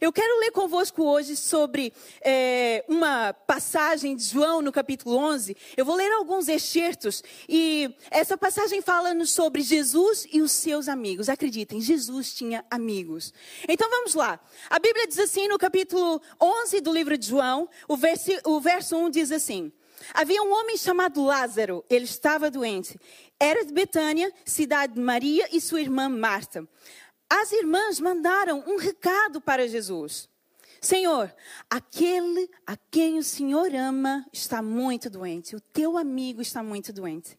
Eu quero ler convosco hoje sobre é, uma passagem de João no capítulo 11. Eu vou ler alguns excertos e essa passagem fala-nos sobre Jesus e os seus amigos. Acreditem, Jesus tinha amigos. Então vamos lá. A Bíblia diz assim no capítulo 11 do livro de João, o verso, o verso 1 diz assim: Havia um homem chamado Lázaro, ele estava doente. Era de Betânia, cidade de Maria e sua irmã Marta as irmãs mandaram um recado para Jesus. Senhor, aquele a quem o Senhor ama está muito doente. O teu amigo está muito doente.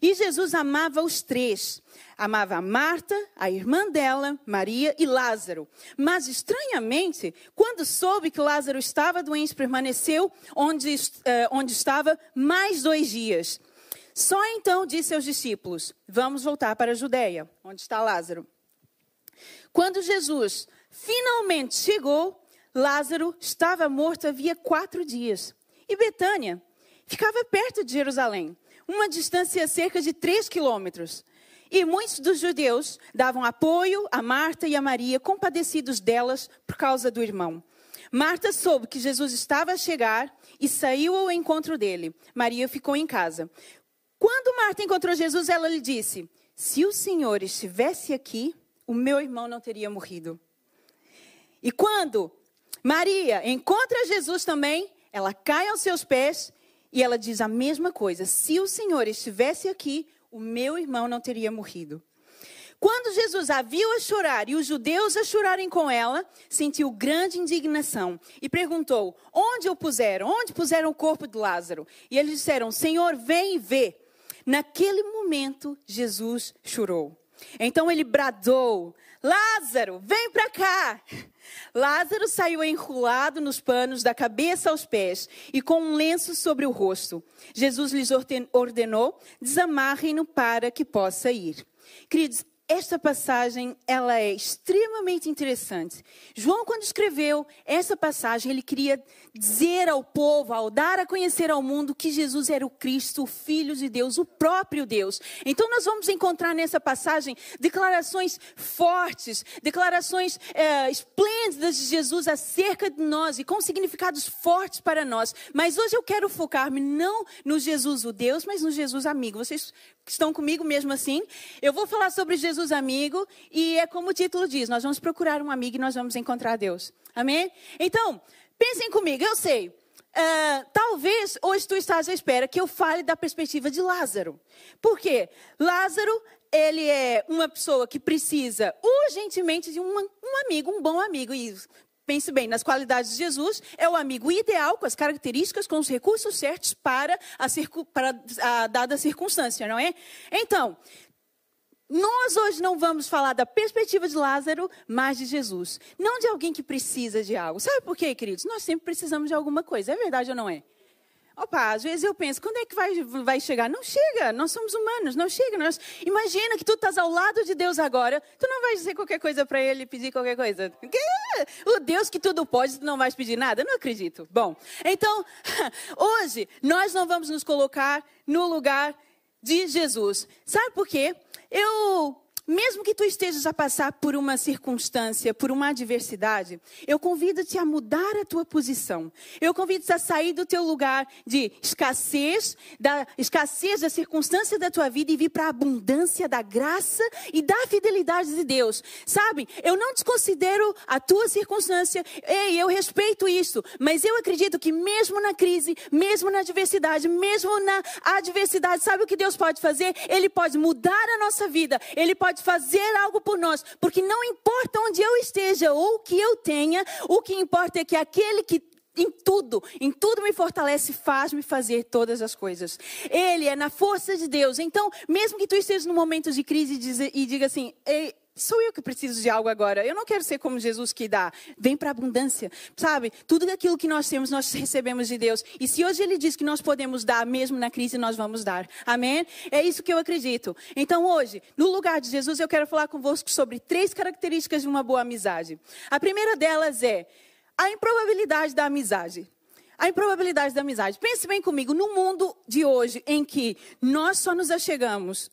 E Jesus amava os três. Amava a Marta, a irmã dela, Maria e Lázaro. Mas, estranhamente, quando soube que Lázaro estava doente, permaneceu onde, uh, onde estava mais dois dias. Só então disse aos discípulos: Vamos voltar para a Judéia, onde está Lázaro. Quando Jesus finalmente chegou, Lázaro estava morto havia quatro dias. E Betânia ficava perto de Jerusalém, uma distância cerca de três quilômetros. E muitos dos judeus davam apoio a Marta e a Maria, compadecidos delas por causa do irmão. Marta soube que Jesus estava a chegar e saiu ao encontro dele. Maria ficou em casa. Quando Marta encontrou Jesus, ela lhe disse: Se o Senhor estivesse aqui, o meu irmão não teria morrido. E quando Maria encontra Jesus também, ela cai aos seus pés e ela diz a mesma coisa: se o Senhor estivesse aqui, o meu irmão não teria morrido. Quando Jesus a viu a chorar e os judeus a chorarem com ela, sentiu grande indignação e perguntou: Onde o puseram? Onde puseram o corpo de Lázaro? E eles disseram: Senhor, vem e vê. Naquele momento, Jesus chorou. Então ele bradou: Lázaro, vem para cá. Lázaro saiu enrolado nos panos da cabeça aos pés e com um lenço sobre o rosto. Jesus lhes ordenou: desamarrem-no para que possa ir. Queridos, esta passagem ela é extremamente interessante. João, quando escreveu essa passagem, ele queria dizer ao povo, ao dar a conhecer ao mundo que Jesus era o Cristo, o Filho de Deus, o próprio Deus. Então, nós vamos encontrar nessa passagem declarações fortes, declarações é, esplêndidas de Jesus acerca de nós e com significados fortes para nós. Mas hoje eu quero focar-me não no Jesus o Deus, mas no Jesus amigo. Vocês estão comigo mesmo assim? Eu vou falar sobre Jesus amigo e é como o título diz: nós vamos procurar um amigo e nós vamos encontrar Deus. Amém? Então, Pensem comigo, eu sei. Uh, talvez hoje tu estás à espera que eu fale da perspectiva de Lázaro. Por quê? Lázaro, ele é uma pessoa que precisa urgentemente de um, um amigo, um bom amigo. E pense bem, nas qualidades de Jesus, é o amigo ideal, com as características, com os recursos certos para a, para a dada circunstância, não é? Então, nós hoje não vamos falar da perspectiva de Lázaro, mas de Jesus. Não de alguém que precisa de algo. Sabe por quê, queridos? Nós sempre precisamos de alguma coisa. É verdade ou não é? Opa, às vezes eu penso, quando é que vai, vai chegar? Não chega, nós somos humanos, não chega. Nós, imagina que tu estás ao lado de Deus agora, tu não vais dizer qualquer coisa para Ele, pedir qualquer coisa. O Deus que tudo pode, tu não vais pedir nada? Não acredito. Bom, então, hoje, nós não vamos nos colocar no lugar de Jesus. Sabe por quê? Eu mesmo que tu estejas a passar por uma circunstância, por uma adversidade, eu convido-te a mudar a tua posição. Eu convido-te a sair do teu lugar de escassez, da escassez da circunstância da tua vida e vir para a abundância da graça e da fidelidade de Deus. Sabe? Eu não desconsidero a tua circunstância. Ei, eu respeito isso, mas eu acredito que mesmo na crise, mesmo na adversidade, mesmo na adversidade, sabe o que Deus pode fazer? Ele pode mudar a nossa vida. Ele pode pode fazer algo por nós, porque não importa onde eu esteja ou o que eu tenha, o que importa é que aquele que em tudo, em tudo me fortalece, faz-me fazer todas as coisas. Ele é na força de Deus. Então, mesmo que tu estejas num momento de crise e diga assim, Sou eu que preciso de algo agora. Eu não quero ser como Jesus que dá. Vem para a abundância. Sabe? Tudo aquilo que nós temos, nós recebemos de Deus. E se hoje Ele diz que nós podemos dar, mesmo na crise, nós vamos dar. Amém? É isso que eu acredito. Então, hoje, no lugar de Jesus, eu quero falar convosco sobre três características de uma boa amizade. A primeira delas é a improbabilidade da amizade. A improbabilidade da amizade. Pense bem comigo, no mundo de hoje, em que nós só nos achegamos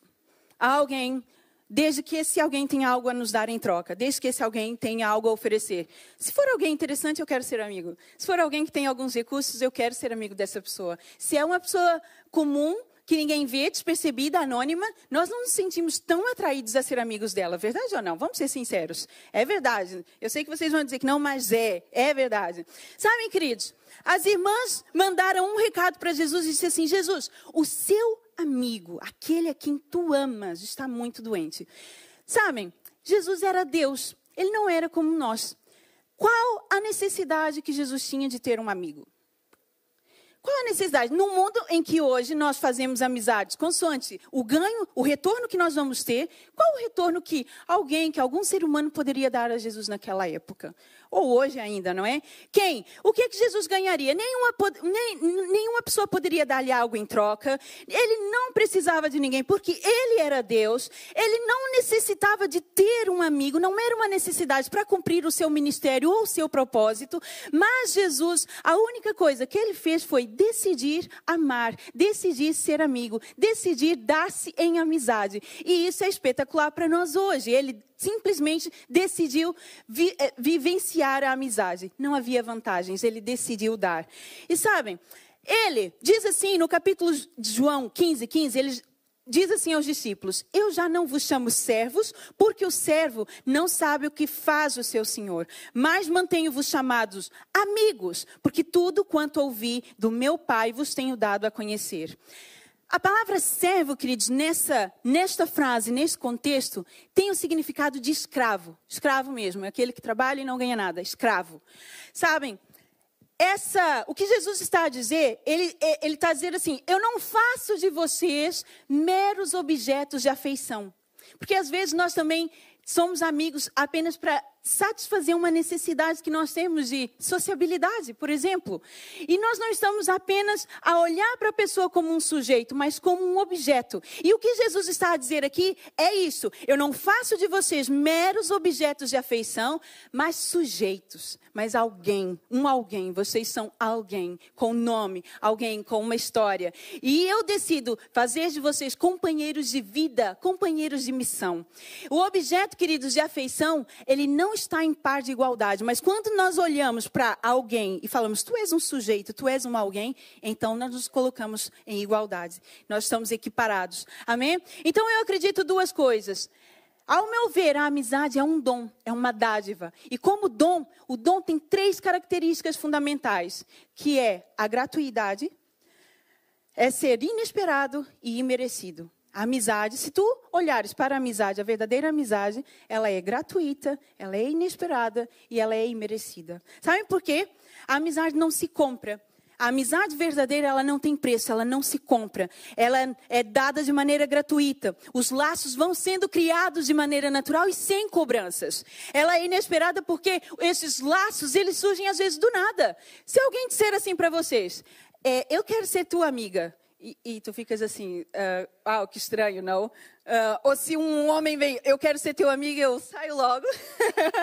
a alguém desde que esse alguém tenha algo a nos dar em troca, desde que esse alguém tenha algo a oferecer. Se for alguém interessante, eu quero ser amigo. Se for alguém que tem alguns recursos, eu quero ser amigo dessa pessoa. Se é uma pessoa comum, que ninguém vê, despercebida, anônima, nós não nos sentimos tão atraídos a ser amigos dela. Verdade ou não? Vamos ser sinceros. É verdade. Eu sei que vocês vão dizer que não, mas é. É verdade. Sabem, queridos, as irmãs mandaram um recado para Jesus e disse assim: Jesus, o seu amigo, aquele a quem tu amas, está muito doente. Sabem, Jesus era Deus, ele não era como nós. Qual a necessidade que Jesus tinha de ter um amigo? Qual a necessidade? No mundo em que hoje nós fazemos amizades, consoante o ganho, o retorno que nós vamos ter, qual o retorno que alguém, que algum ser humano poderia dar a Jesus naquela época? Ou hoje ainda, não é? Quem? O que, é que Jesus ganharia? Nenhuma, nem, nenhuma pessoa poderia dar-lhe algo em troca. Ele não precisava de ninguém, porque ele era Deus. Ele não necessitava de ter um amigo, não era uma necessidade para cumprir o seu ministério ou o seu propósito. Mas Jesus, a única coisa que ele fez foi decidir amar, decidir ser amigo, decidir dar-se em amizade. E isso é espetacular para nós hoje. Ele simplesmente decidiu vi, eh, a amizade. Não havia vantagens, ele decidiu dar. E sabem, ele diz assim no capítulo de João 15, 15, ele diz assim aos discípulos: Eu já não vos chamo servos, porque o servo não sabe o que faz o seu senhor, mas mantenho-vos chamados amigos, porque tudo quanto ouvi do meu Pai vos tenho dado a conhecer. A palavra servo, queridos, nessa, nesta frase, nesse contexto, tem o significado de escravo. Escravo mesmo, é aquele que trabalha e não ganha nada, escravo. Sabem, essa, o que Jesus está a dizer, ele, é, está a dizer assim: eu não faço de vocês meros objetos de afeição. Porque às vezes nós também somos amigos apenas para satisfazer uma necessidade que nós temos de sociabilidade, por exemplo. E nós não estamos apenas a olhar para a pessoa como um sujeito, mas como um objeto. E o que Jesus está a dizer aqui é isso: eu não faço de vocês meros objetos de afeição, mas sujeitos, mas alguém, um alguém. Vocês são alguém com nome, alguém com uma história. E eu decido fazer de vocês companheiros de vida, companheiros de missão. O objeto, queridos, de afeição, ele não não está em par de igualdade, mas quando nós olhamos para alguém e falamos, tu és um sujeito, tu és um alguém, então nós nos colocamos em igualdade. Nós estamos equiparados. Amém? Então eu acredito duas coisas. Ao meu ver, a amizade é um dom, é uma dádiva. E como dom, o dom tem três características fundamentais, que é a gratuidade, é ser inesperado e imerecido. A amizade, se tu olhares para a amizade, a verdadeira amizade, ela é gratuita, ela é inesperada e ela é imerecida. Sabem por quê? A amizade não se compra. A amizade verdadeira, ela não tem preço, ela não se compra. Ela é dada de maneira gratuita. Os laços vão sendo criados de maneira natural e sem cobranças. Ela é inesperada porque esses laços, eles surgem às vezes do nada. Se alguém disser assim para vocês, é, eu quero ser tua amiga. E, e, tu ficas assim, uh, ah, que estranho, não? Uh, ou se um homem vem, eu quero ser teu amigo, eu saio logo.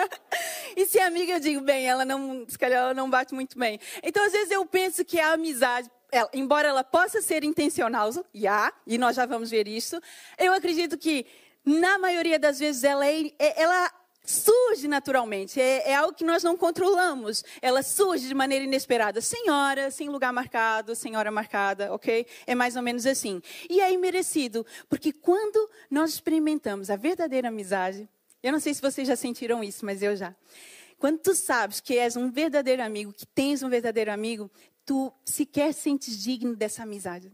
e se é amiga, eu digo, bem, ela não, se calhar ela não bate muito bem. Então, às vezes eu penso que a amizade, ela, embora ela possa ser intencional, já, e nós já vamos ver isso, eu acredito que na maioria das vezes ela, é, é ela surge naturalmente. É, é, algo que nós não controlamos. Ela surge de maneira inesperada. Sem hora, sem lugar marcado, sem hora marcada, ok? É mais ou menos assim. E é merecido, porque quando nós experimentamos a verdadeira amizade, eu não sei se vocês já sentiram isso, mas eu já. Quando tu sabes que és um verdadeiro amigo, que tens um verdadeiro amigo, tu sequer sentes digno dessa amizade.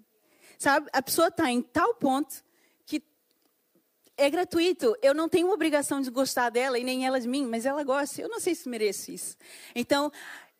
Sabe? A pessoa está em tal ponto é gratuito. Eu não tenho obrigação de gostar dela e nem ela de mim, mas ela gosta. Eu não sei se mereço isso. Então,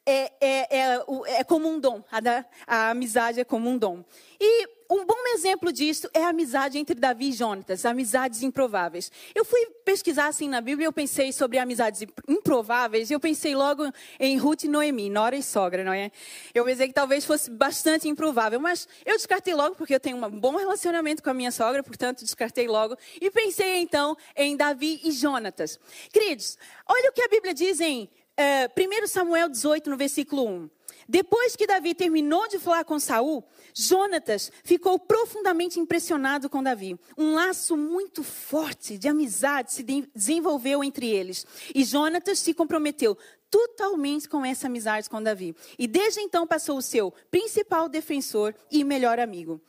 é, é, é, é como um dom. A, da, a amizade é como um dom. E um bom exemplo disso é a amizade entre Davi e Jonatas, amizades improváveis. Eu fui pesquisar assim na Bíblia eu pensei sobre amizades improváveis eu pensei logo em Ruth e Noemi, nora e sogra, não é? Eu pensei que talvez fosse bastante improvável, mas eu descartei logo porque eu tenho um bom relacionamento com a minha sogra, portanto descartei logo e pensei então em Davi e Jonatas. Queridos, olha o que a Bíblia diz em uh, eh, 1 Samuel 18, no versículo 1. Depois que Davi terminou de falar com Saul, Jonatas ficou profundamente impressionado com Davi. Um laço muito forte de amizade se desenvolveu entre eles. E Jonatas se comprometeu totalmente com essa amizade com Davi. E desde então passou o seu principal defensor e melhor amigo.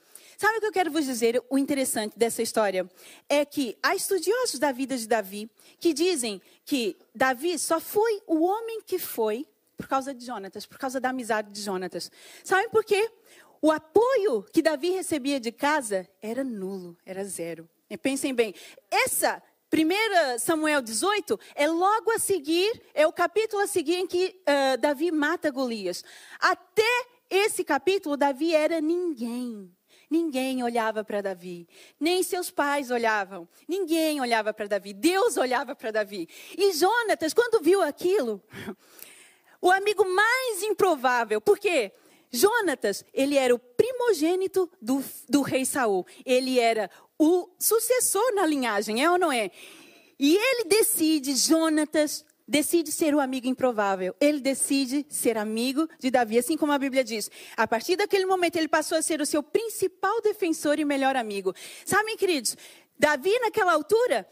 Sabe o que eu quero vos dizer? O interessante dessa história é que há estudiosos da vida de Davi que dizem que Davi só foi o homem que foi por causa de Jonatas, por causa da amizade de Jonatas. Sabe por quê? O apoio que Davi recebia de casa era nulo, era zero. E pensem bem, essa 1 Samuel 18 é logo a seguir, é o capítulo a seguir em que uh, Davi mata Golias. Até esse capítulo, Davi era ninguém. Ninguém olhava para Davi, nem seus pais olhavam, ninguém olhava para Davi, Deus olhava para Davi. E Jonatas, quando viu aquilo, o amigo mais improvável, porque Jonatas, ele era o primogênito do, do rei Saul. Ele era o sucessor na linhagem, é ou não é? E ele decide, Jonatas, decide ser o amigo improvável. Ele decide ser amigo de Davi, assim como a Bíblia diz. A partir daquele momento, ele passou a ser o seu principal defensor e melhor amigo. Sabem, queridos, Davi, naquela altura,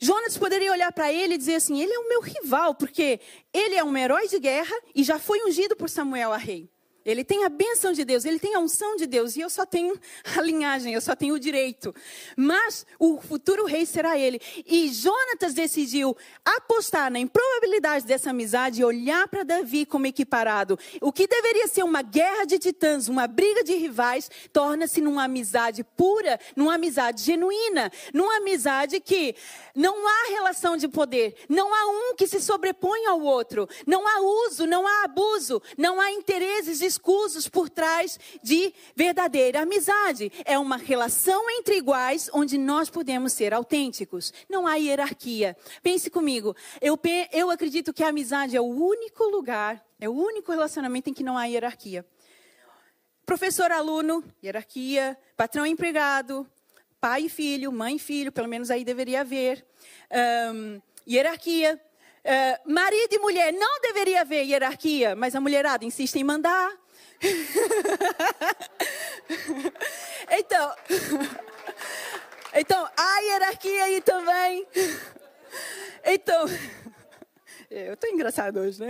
Jonas poderia olhar para ele e dizer assim: ele é o meu rival, porque ele é um herói de guerra e já foi ungido por Samuel a rei. Ele tem a bênção de Deus, ele tem a unção de Deus, e eu só tenho a linhagem, eu só tenho o direito. Mas o futuro rei será ele. E Jonatas decidiu apostar na improbabilidade dessa amizade e olhar para Davi como equiparado. O que deveria ser uma guerra de titãs, uma briga de rivais, torna-se numa amizade pura, numa amizade genuína, numa amizade que não há relação de poder, não há um que se sobrepõe ao outro, não há uso, não há abuso, não há interesses escusos por trás de verdadeira amizade. É uma relação entre iguais onde nós podemos ser autênticos. Não há hierarquia. Pense comigo. Eu, eu acredito que a amizade é o único lugar, é o único relacionamento em que não há hierarquia. Professor-aluno, hierarquia. Patrão-empregado, pai e filho, mãe e filho, pelo menos aí deveria haver. Um, hierarquia. Uh, marido e mulher, não deveria haver hierarquia, mas a mulherada insiste em mandar. então, então, há hierarquia aí também. Então, eu estou engraçado hoje, né?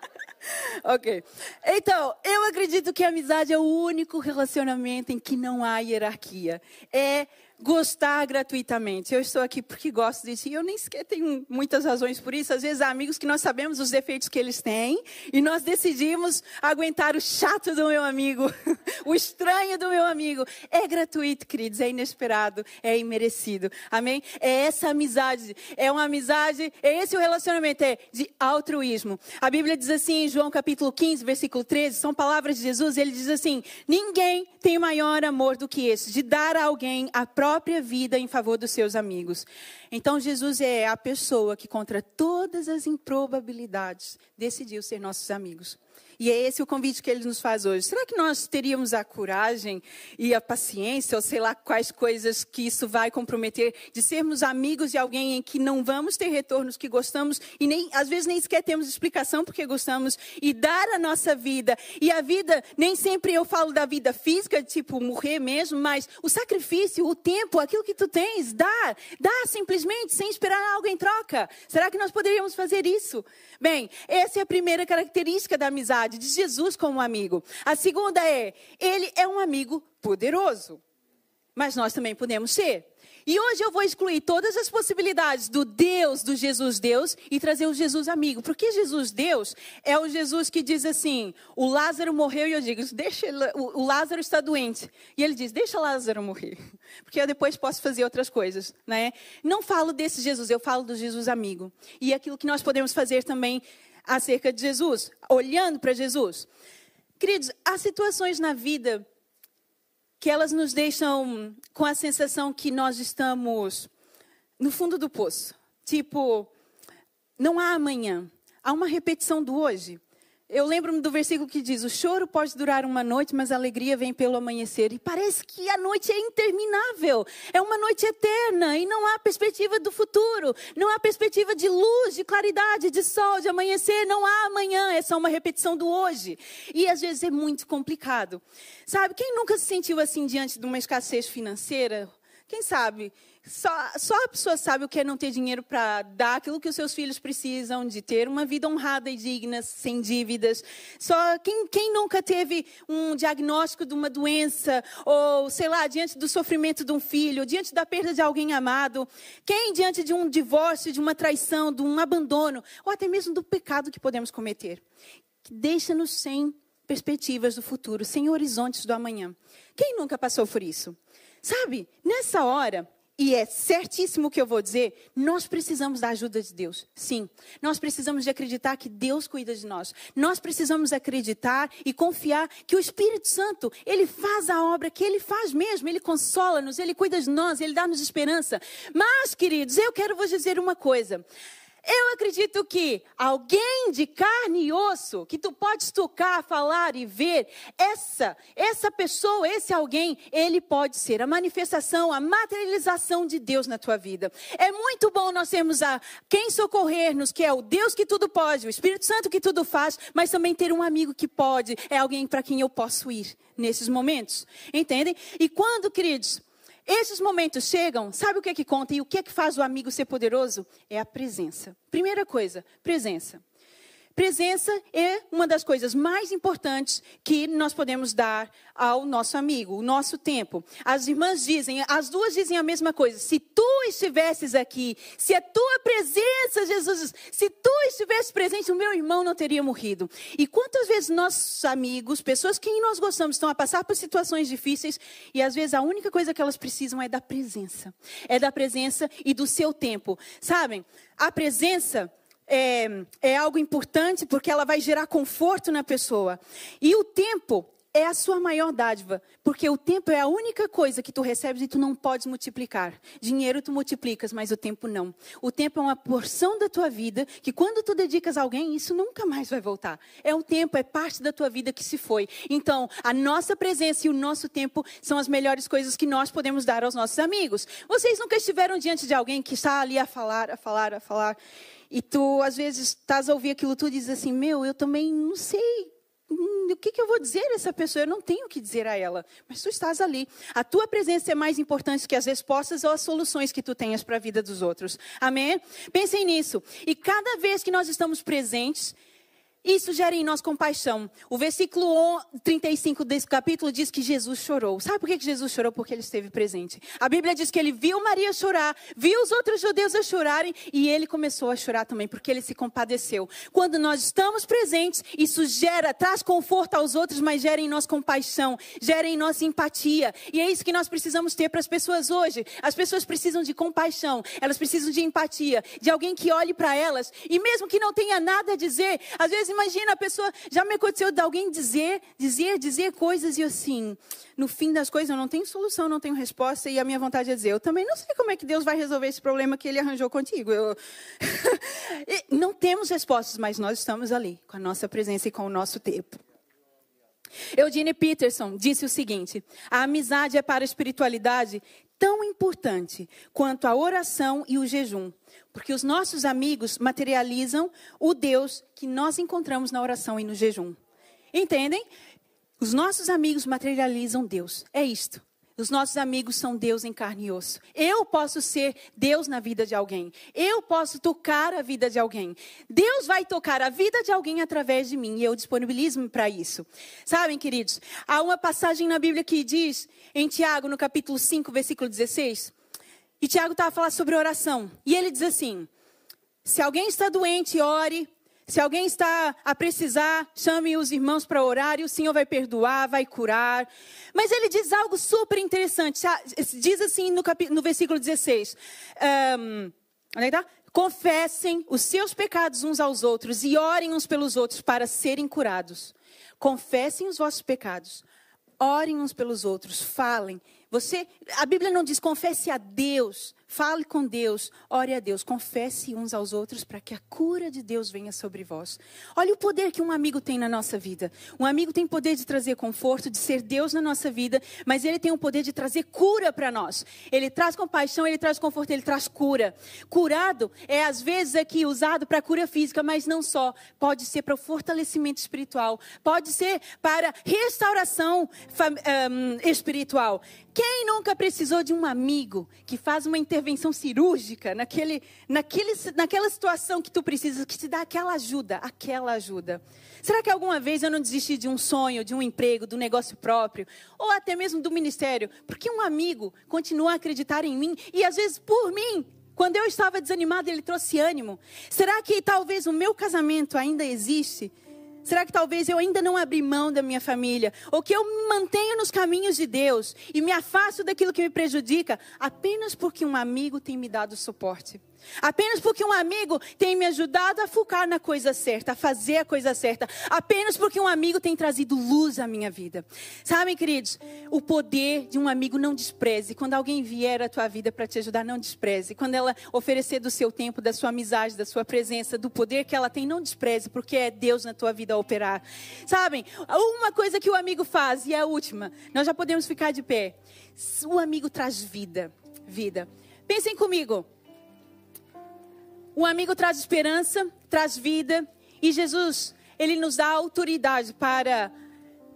ok. Então, eu acredito que a amizade é o único relacionamento em que não há hierarquia. É gostar gratuitamente. Eu estou aqui porque gosto disso e eu nem sequer tenho muitas razões por isso. Às vezes há amigos que nós sabemos os defeitos que eles têm e nós decidimos aguentar o chato do meu amigo, o estranho do meu amigo. É gratuito, queridos, é inesperado, é imerecido. Amém? É essa amizade, é uma amizade, é esse o relacionamento, é de altruísmo. A Bíblia diz assim em João capítulo 15, versículo 13, são palavras de Jesus, ele diz assim: Ninguém tem maior amor do que esse, de dar a alguém a própria própria vida em favor dos seus amigos. Então, Jesus é a pessoa que, contra todas as improbabilidades, decidiu ser nossos amigos. E é esse o convite que ele nos faz hoje. Será que nós teríamos a coragem e a paciência, ou sei lá quais coisas que isso vai comprometer, de sermos amigos de alguém em que não vamos ter retornos que gostamos e nem às vezes nem sequer temos explicação porque gostamos e dar a nossa vida. E a vida, nem sempre eu falo da vida física, tipo morrer mesmo, mas o sacrifício, o tempo, aquilo que tu tens, dar, dar simplesmente sem esperar algo em troca. Será que nós poderíamos fazer isso? Bem, essa é a primeira característica da amizade de Jesus como amigo. A segunda é, ele é um amigo poderoso. Mas nós também podemos ser. E hoje eu vou excluir todas as possibilidades do Deus, do Jesus Deus, e trazer o Jesus amigo. Porque Jesus Deus é o Jesus que diz assim: o Lázaro morreu, e eu digo, deixa o Lázaro está doente. E ele diz, deixa Lázaro morrer. Porque eu depois posso fazer outras coisas. Né? Não falo desse Jesus, eu falo do Jesus amigo. E aquilo que nós podemos fazer também acerca de Jesus, olhando para Jesus. Queridos, há situações na vida que elas nos deixam com a sensação que nós estamos no fundo do poço. Tipo, não há amanhã, há uma repetição do hoje. Eu lembro-me do versículo que diz: O choro pode durar uma noite, mas a alegria vem pelo amanhecer. E parece que a noite é interminável, é uma noite eterna e não há perspectiva do futuro, não há perspectiva de luz, de claridade, de sol, de amanhecer. Não há amanhã, é só uma repetição do hoje. E às vezes é muito complicado. Sabe, quem nunca se sentiu assim diante de uma escassez financeira? Quem sabe? Só, só a pessoa sabe o que é não ter dinheiro para dar aquilo que os seus filhos precisam, de ter uma vida honrada e digna, sem dívidas. Só quem, quem nunca teve um diagnóstico de uma doença, ou sei lá, diante do sofrimento de um filho, diante da perda de alguém amado. Quem diante de um divórcio, de uma traição, de um abandono, ou até mesmo do pecado que podemos cometer. Deixa-nos sem perspectivas do futuro, sem horizontes do amanhã. Quem nunca passou por isso? Sabe, nessa hora, e é certíssimo o que eu vou dizer, nós precisamos da ajuda de Deus. Sim, nós precisamos de acreditar que Deus cuida de nós. Nós precisamos acreditar e confiar que o Espírito Santo, ele faz a obra que ele faz mesmo, ele consola-nos, ele cuida de nós, ele dá-nos esperança. Mas, queridos, eu quero vos dizer uma coisa. Eu acredito que alguém de carne e osso, que tu podes tocar, falar e ver, essa, essa pessoa, esse alguém, ele pode ser a manifestação, a materialização de Deus na tua vida. É muito bom nós termos a quem socorrer-nos, que é o Deus que tudo pode, o Espírito Santo que tudo faz, mas também ter um amigo que pode, é alguém para quem eu posso ir nesses momentos. Entendem? E quando, queridos, esses momentos chegam, sabe o que é que conta e o que é que faz o amigo ser poderoso? É a presença. Primeira coisa, presença. Presença é uma das coisas mais importantes que nós podemos dar ao nosso amigo, o nosso tempo. As irmãs dizem, as duas dizem a mesma coisa. Se tu estivesses aqui, se a tua presença, Jesus, se tu estivesse presente, o meu irmão não teria morrido. E quantas vezes nossos amigos, pessoas que nós gostamos, estão a passar por situações difíceis e às vezes a única coisa que elas precisam é da presença. É da presença e do seu tempo. Sabem? A presença é, é algo importante porque ela vai gerar conforto na pessoa. E o tempo é a sua maior dádiva, porque o tempo é a única coisa que tu recebes e tu não podes multiplicar. Dinheiro tu multiplicas, mas o tempo não. O tempo é uma porção da tua vida que quando tu dedicas a alguém, isso nunca mais vai voltar. É o tempo, é parte da tua vida que se foi. Então, a nossa presença e o nosso tempo são as melhores coisas que nós podemos dar aos nossos amigos. Vocês nunca estiveram diante de alguém que está ali a falar, a falar, a falar e tu, às vezes, estás a ouvir aquilo tu diz assim: Meu, eu também não sei. Hum, o que, que eu vou dizer a essa pessoa? Eu não tenho o que dizer a ela. Mas tu estás ali. A tua presença é mais importante que as respostas ou as soluções que tu tenhas para a vida dos outros. Amém? Pensem nisso. E cada vez que nós estamos presentes, isso gera em nós compaixão. O versículo 35 desse capítulo diz que Jesus chorou. Sabe por que Jesus chorou? Porque ele esteve presente. A Bíblia diz que ele viu Maria chorar, viu os outros judeus a chorarem e ele começou a chorar também, porque ele se compadeceu. Quando nós estamos presentes, isso gera, traz conforto aos outros, mas gera em nós compaixão, gera em nós empatia. E é isso que nós precisamos ter para as pessoas hoje. As pessoas precisam de compaixão, elas precisam de empatia, de alguém que olhe para elas e mesmo que não tenha nada a dizer, às vezes imagina a pessoa, já me aconteceu de alguém dizer, dizer, dizer coisas e assim, no fim das coisas eu não tenho solução, não tenho resposta e a minha vontade é dizer, eu também não sei como é que Deus vai resolver esse problema que ele arranjou contigo. Eu... não temos respostas, mas nós estamos ali com a nossa presença e com o nosso tempo. Eugene Peterson disse o seguinte: a amizade é para a espiritualidade tão importante quanto a oração e o jejum. Porque os nossos amigos materializam o Deus que nós encontramos na oração e no jejum. Entendem? Os nossos amigos materializam Deus. É isto. Os nossos amigos são Deus em carne e osso. Eu posso ser Deus na vida de alguém. Eu posso tocar a vida de alguém. Deus vai tocar a vida de alguém através de mim e eu disponibilizo-me para isso. Sabem, queridos, há uma passagem na Bíblia que diz, em Tiago, no capítulo 5, versículo 16, e Tiago estava falando sobre oração. E ele diz assim: se alguém está doente, ore. Se alguém está a precisar, chame os irmãos para orar e o Senhor vai perdoar, vai curar. Mas ele diz algo super interessante. Diz assim no, no versículo 16: um, onde é tá? Confessem os seus pecados uns aos outros e orem uns pelos outros para serem curados. Confessem os vossos pecados, orem uns pelos outros, falem. Você, a Bíblia não diz confesse a Deus, Fale com Deus, ore a Deus, confesse uns aos outros para que a cura de Deus venha sobre vós. Olha o poder que um amigo tem na nossa vida. Um amigo tem poder de trazer conforto, de ser Deus na nossa vida, mas ele tem o poder de trazer cura para nós. Ele traz compaixão, ele traz conforto, ele traz cura. Curado é às vezes aqui usado para cura física, mas não só. Pode ser para o fortalecimento espiritual, pode ser para restauração um, espiritual. Quem nunca precisou de um amigo que faz uma intervenção cirúrgica naquele, naquele, naquela situação que tu precisas, que te dá aquela ajuda, aquela ajuda? Será que alguma vez eu não desisti de um sonho, de um emprego, do negócio próprio, ou até mesmo do ministério? Porque um amigo continua a acreditar em mim e às vezes por mim quando eu estava desanimada, ele trouxe ânimo. Será que talvez o meu casamento ainda existe? Será que talvez eu ainda não abri mão da minha família? Ou que eu me mantenho nos caminhos de Deus e me afasto daquilo que me prejudica apenas porque um amigo tem me dado suporte? Apenas porque um amigo tem me ajudado a focar na coisa certa, a fazer a coisa certa. Apenas porque um amigo tem trazido luz à minha vida. Sabem, queridos, o poder de um amigo não despreze. Quando alguém vier à tua vida para te ajudar, não despreze. Quando ela oferecer do seu tempo, da sua amizade, da sua presença, do poder que ela tem, não despreze, porque é Deus na tua vida a operar. Sabem, uma coisa que o amigo faz, e é a última, nós já podemos ficar de pé. O amigo traz vida. Vida. Pensem comigo. Um amigo traz esperança, traz vida, e Jesus, ele nos dá autoridade para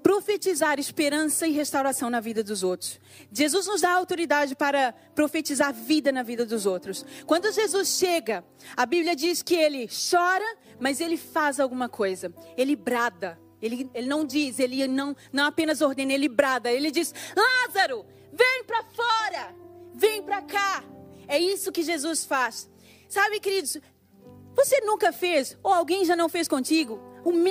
profetizar esperança e restauração na vida dos outros. Jesus nos dá autoridade para profetizar vida na vida dos outros. Quando Jesus chega, a Bíblia diz que ele chora, mas ele faz alguma coisa. Ele brada. Ele, ele não diz, ele não, não apenas ordena, ele brada. Ele diz: Lázaro, vem para fora, vem para cá. É isso que Jesus faz. Sabe, queridos, você nunca fez, ou alguém já não fez contigo,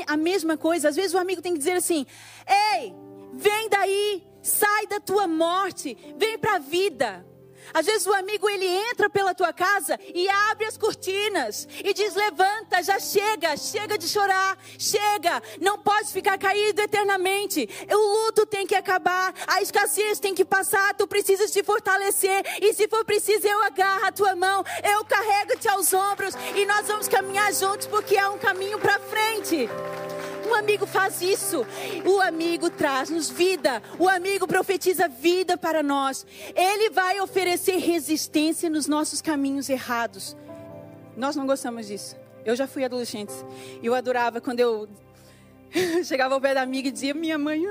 a mesma coisa. Às vezes o amigo tem que dizer assim: Ei, vem daí, sai da tua morte, vem para a vida. Às vezes o amigo ele entra pela tua casa e abre as cortinas e diz: "Levanta, já chega, chega de chorar, chega, não pode ficar caído eternamente. O luto tem que acabar, a escassez tem que passar, tu precisas te fortalecer e se for preciso eu agarro a tua mão, eu carrego-te aos ombros e nós vamos caminhar juntos porque há um caminho para frente." Um amigo faz isso. O amigo traz-nos vida. O amigo profetiza vida para nós. Ele vai oferecer resistência nos nossos caminhos errados. Nós não gostamos disso. Eu já fui adolescente. Eu adorava quando eu chegava ao pé da amiga e dizia: Minha mãe.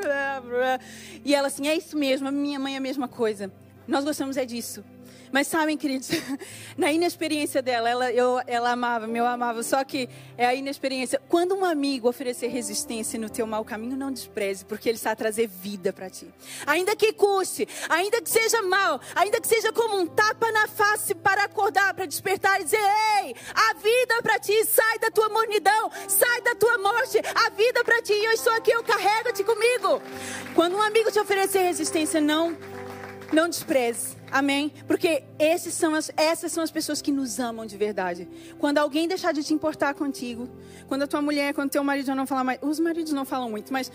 E ela assim: É isso mesmo, a minha mãe é a mesma coisa. Nós gostamos é disso. Mas sabem, queridos, na inexperiência dela, ela, eu, ela amava, eu amava, só que é a inexperiência. Quando um amigo oferecer resistência no teu mau caminho, não despreze, porque ele está a trazer vida para ti. Ainda que custe, ainda que seja mal, ainda que seja como um tapa na face para acordar, para despertar e dizer: Ei, a vida para ti, sai da tua mornidão, sai da tua morte, a vida para ti, eu estou aqui, eu carrego-te comigo. Quando um amigo te oferecer resistência, não, não despreze Amém? Porque são as, essas são as pessoas que nos amam de verdade. Quando alguém deixar de te importar contigo, quando a tua mulher, quando teu marido não fala mais, os maridos não falam muito, mas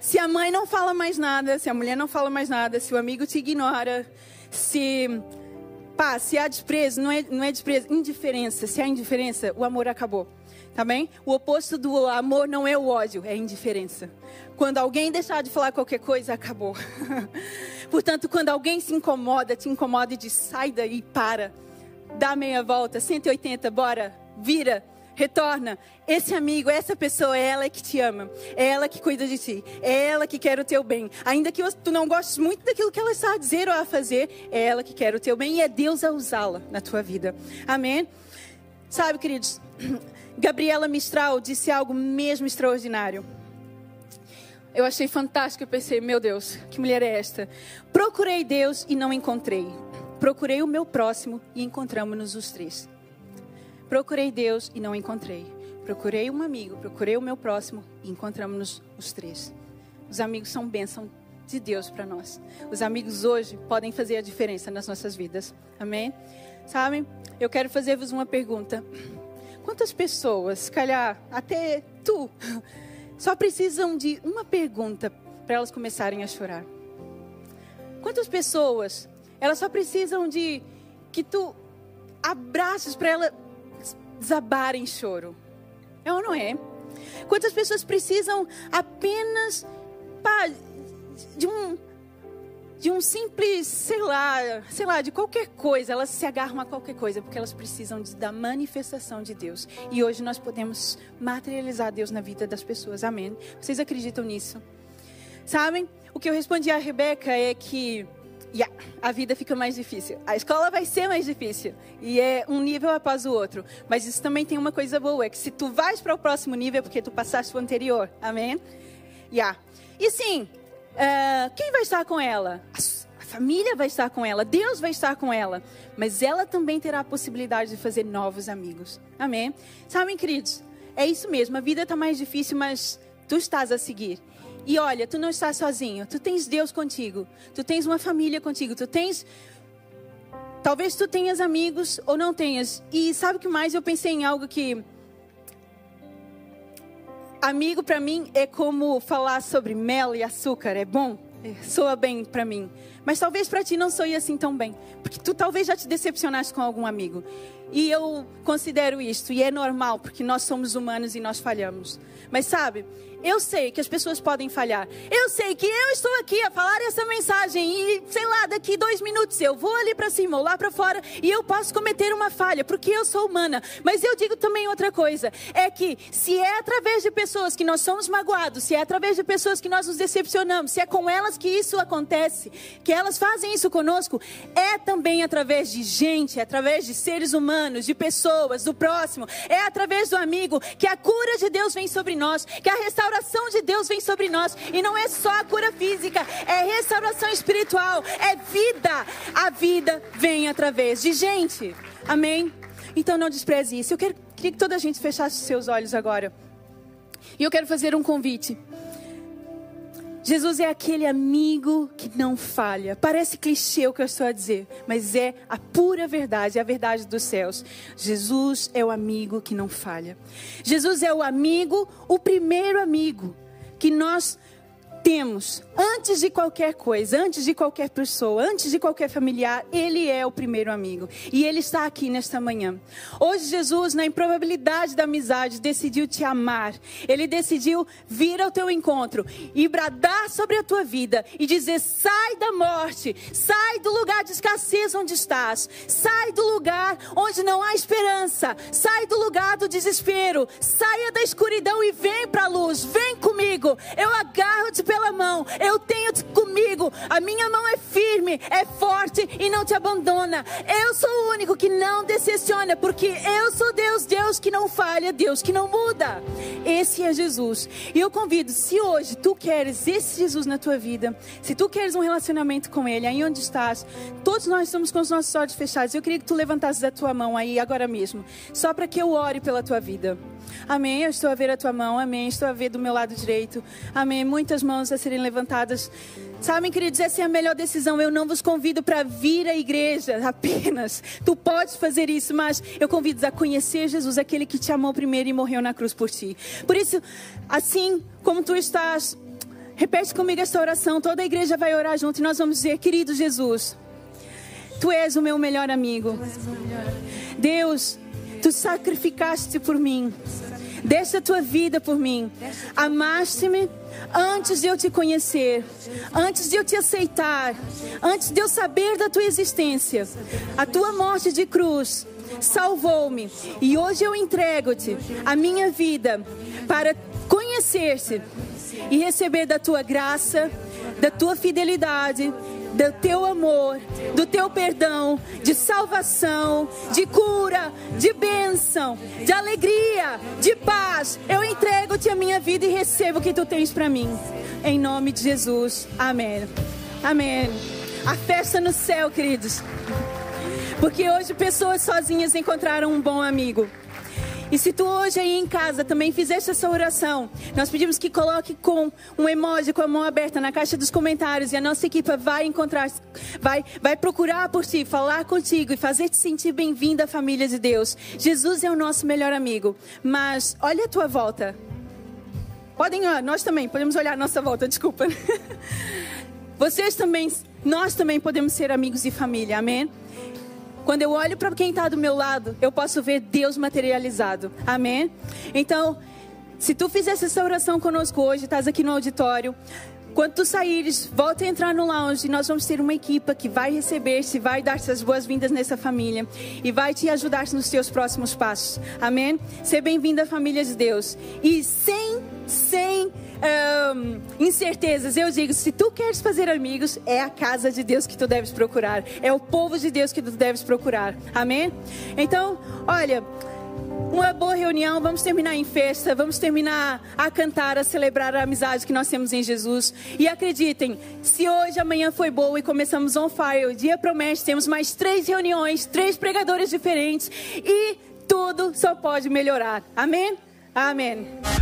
se a mãe não fala mais nada, se a mulher não fala mais nada, se o amigo te ignora, se pá, se há desprezo, não é, não é desprezo, indiferença, se há indiferença, o amor acabou. Tá bem? O oposto do amor não é o ódio, é a indiferença. Quando alguém deixar de falar qualquer coisa, acabou. Portanto, quando alguém se incomoda, te incomoda e diz: sai daí, para. Dá meia volta, 180, bora, vira, retorna. Esse amigo, essa pessoa, é ela que te ama. É ela que cuida de ti. É ela que quer o teu bem. Ainda que tu não gostes muito daquilo que ela está a dizer ou a fazer, é ela que quer o teu bem e é Deus a usá-la na tua vida. Amém? Sabe, queridos, Gabriela Mistral disse algo mesmo extraordinário. Eu achei fantástico, eu pensei, meu Deus, que mulher é esta? Procurei Deus e não encontrei. Procurei o meu próximo e encontramos-nos os três. Procurei Deus e não encontrei. Procurei um amigo, procurei o meu próximo e encontramos-nos os três. Os amigos são bênção de Deus para nós. Os amigos hoje podem fazer a diferença nas nossas vidas. Amém? Sabem? Eu quero fazer-vos uma pergunta. Quantas pessoas, calhar até tu, só precisam de uma pergunta para elas começarem a chorar? Quantas pessoas, elas só precisam de que tu abraços para elas desabarem choro? É ou não é? Quantas pessoas precisam apenas pá, de um de um simples, sei lá, sei lá, de qualquer coisa, elas se agarram a qualquer coisa, porque elas precisam de, da manifestação de Deus. E hoje nós podemos materializar Deus na vida das pessoas. Amém. Vocês acreditam nisso? Sabem? O que eu respondi a Rebeca é que yeah, a vida fica mais difícil. A escola vai ser mais difícil. E é um nível após o outro. Mas isso também tem uma coisa boa, é que se tu vais para o próximo nível é porque tu passaste o anterior. Amém? Yeah. E sim, Uh, quem vai estar com ela? A, a família vai estar com ela, Deus vai estar com ela. Mas ela também terá a possibilidade de fazer novos amigos. Amém? Sabem, queridos, é isso mesmo. A vida está mais difícil, mas tu estás a seguir. E olha, tu não estás sozinho. Tu tens Deus contigo. Tu tens uma família contigo. Tu tens. Talvez tu tenhas amigos ou não tenhas. E sabe o que mais? Eu pensei em algo que Amigo para mim é como falar sobre mel e açúcar, é bom, é, soa bem para mim. Mas talvez para ti não soe assim tão bem, porque tu talvez já te decepcionaste com algum amigo. E eu considero isto, e é normal, porque nós somos humanos e nós falhamos. Mas sabe, eu sei que as pessoas podem falhar. Eu sei que eu estou aqui a falar essa mensagem e, sei lá, daqui dois minutos eu vou ali para cima ou lá para fora e eu posso cometer uma falha, porque eu sou humana. Mas eu digo também outra coisa: é que se é através de pessoas que nós somos magoados, se é através de pessoas que nós nos decepcionamos, se é com elas que isso acontece, que elas fazem isso conosco, é também através de gente, é através de seres humanos, de pessoas, do próximo, é através do amigo que a cura de Deus vem sobre nós, que a restauração restauração de Deus vem sobre nós. E não é só a cura física, é restauração espiritual, é vida. A vida vem através de gente. Amém? Então não despreze isso. Eu quero, queria que toda a gente fechasse seus olhos agora. E eu quero fazer um convite. Jesus é aquele amigo que não falha. Parece clichê o que eu estou a dizer, mas é a pura verdade, é a verdade dos céus. Jesus é o amigo que não falha. Jesus é o amigo, o primeiro amigo que nós temos, antes de qualquer coisa, antes de qualquer pessoa, antes de qualquer familiar, Ele é o primeiro amigo. E Ele está aqui nesta manhã. Hoje, Jesus, na improbabilidade da amizade, decidiu te amar. Ele decidiu vir ao teu encontro e bradar sobre a tua vida e dizer: sai da morte, sai do lugar de escassez onde estás, sai do lugar onde não há esperança, sai do lugar do desespero, saia da escuridão e vem para a luz, vem comigo. Eu agarro-te pela mão. Eu tenho-te comigo. A minha mão é firme, é forte e não te abandona. Eu sou o único que não decepciona, porque eu sou Deus, Deus que não falha, Deus que não muda. Esse é Jesus. E eu convido, se hoje tu queres esse Jesus na tua vida, se tu queres um relacionamento com Ele, aí onde estás, todos nós estamos com os nossos olhos fechados. Eu queria que tu levantasses a tua mão aí agora mesmo, só para que eu ore pela tua vida. Amém. Eu estou a ver a tua mão. Amém. Estou a ver do meu lado direito. Amém. Muitas mãos a serem levantadas. Sabem, queridos, essa é a melhor decisão. Eu não vos convido para vir à igreja apenas. Tu podes fazer isso, mas eu convido a conhecer Jesus, aquele que te amou primeiro e morreu na cruz por ti. Por isso, assim como tu estás, repete comigo esta oração. Toda a igreja vai orar junto e nós vamos dizer: Querido Jesus, tu és o meu melhor amigo. Deus, Tu sacrificaste por mim. Deste a tua vida por mim. Amaste-me antes de eu te conhecer, antes de eu te aceitar, antes de eu saber da tua existência. A tua morte de cruz salvou-me e hoje eu entrego-te a minha vida para conhecer-te e receber da tua graça, da tua fidelidade, do teu amor, do teu perdão, de salvação, de cura, de bênção, de alegria, de paz. Eu entrego-te a minha vida e recebo o que tu tens para mim. Em nome de Jesus. Amém. Amém. A festa no céu, queridos. Porque hoje pessoas sozinhas encontraram um bom amigo. E se tu hoje aí em casa também fizeste essa oração, nós pedimos que coloque com um emoji com a mão aberta na caixa dos comentários e a nossa equipe vai encontrar, vai, vai procurar por ti, falar contigo e fazer te sentir bem-vinda à família de Deus. Jesus é o nosso melhor amigo, mas olha a tua volta. Podem, nós também podemos olhar a nossa volta, desculpa. Vocês também, nós também podemos ser amigos de família, amém? Quando eu olho para quem está do meu lado, eu posso ver Deus materializado. Amém? Então, se tu fizesse essa oração conosco hoje, estás aqui no auditório, quando tu saíres, volta a entrar no lounge. Nós vamos ter uma equipa que vai receber-te, vai dar-te as boas-vindas nessa família e vai te ajudar nos teus próximos passos. Amém? Seja bem-vinda à família de Deus. E sem, sem incertezas, eu digo: se tu queres fazer amigos, é a casa de Deus que tu deves procurar, é o povo de Deus que tu deves procurar. Amém? Então, olha uma boa reunião, vamos terminar em festa, vamos terminar a cantar, a celebrar a amizade que nós temos em Jesus. E acreditem, se hoje amanhã foi boa e começamos on fire, o dia promete, temos mais três reuniões, três pregadores diferentes e tudo só pode melhorar. Amém? Amém.